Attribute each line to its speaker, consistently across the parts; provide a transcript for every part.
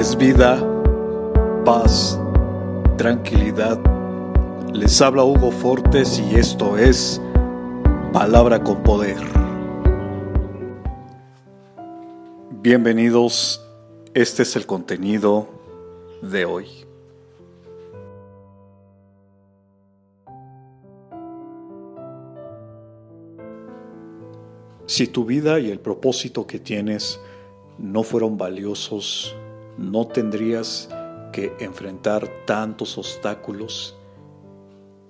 Speaker 1: es vida, paz, tranquilidad. Les habla Hugo Fortes y esto es Palabra con Poder. Bienvenidos, este es el contenido de hoy. Si tu vida y el propósito que tienes no fueron valiosos, no tendrías que enfrentar tantos obstáculos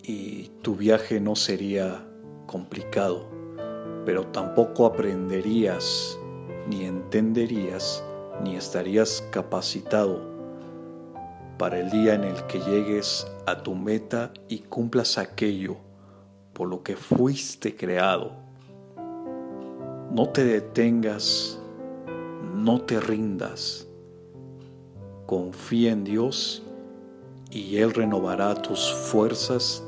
Speaker 1: y tu viaje no sería complicado, pero tampoco aprenderías, ni entenderías, ni estarías capacitado para el día en el que llegues a tu meta y cumplas aquello por lo que fuiste creado. No te detengas no te rindas. Confía en Dios y Él renovará tus fuerzas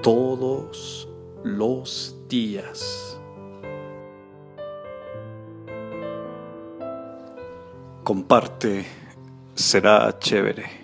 Speaker 1: todos los días. Comparte, será chévere.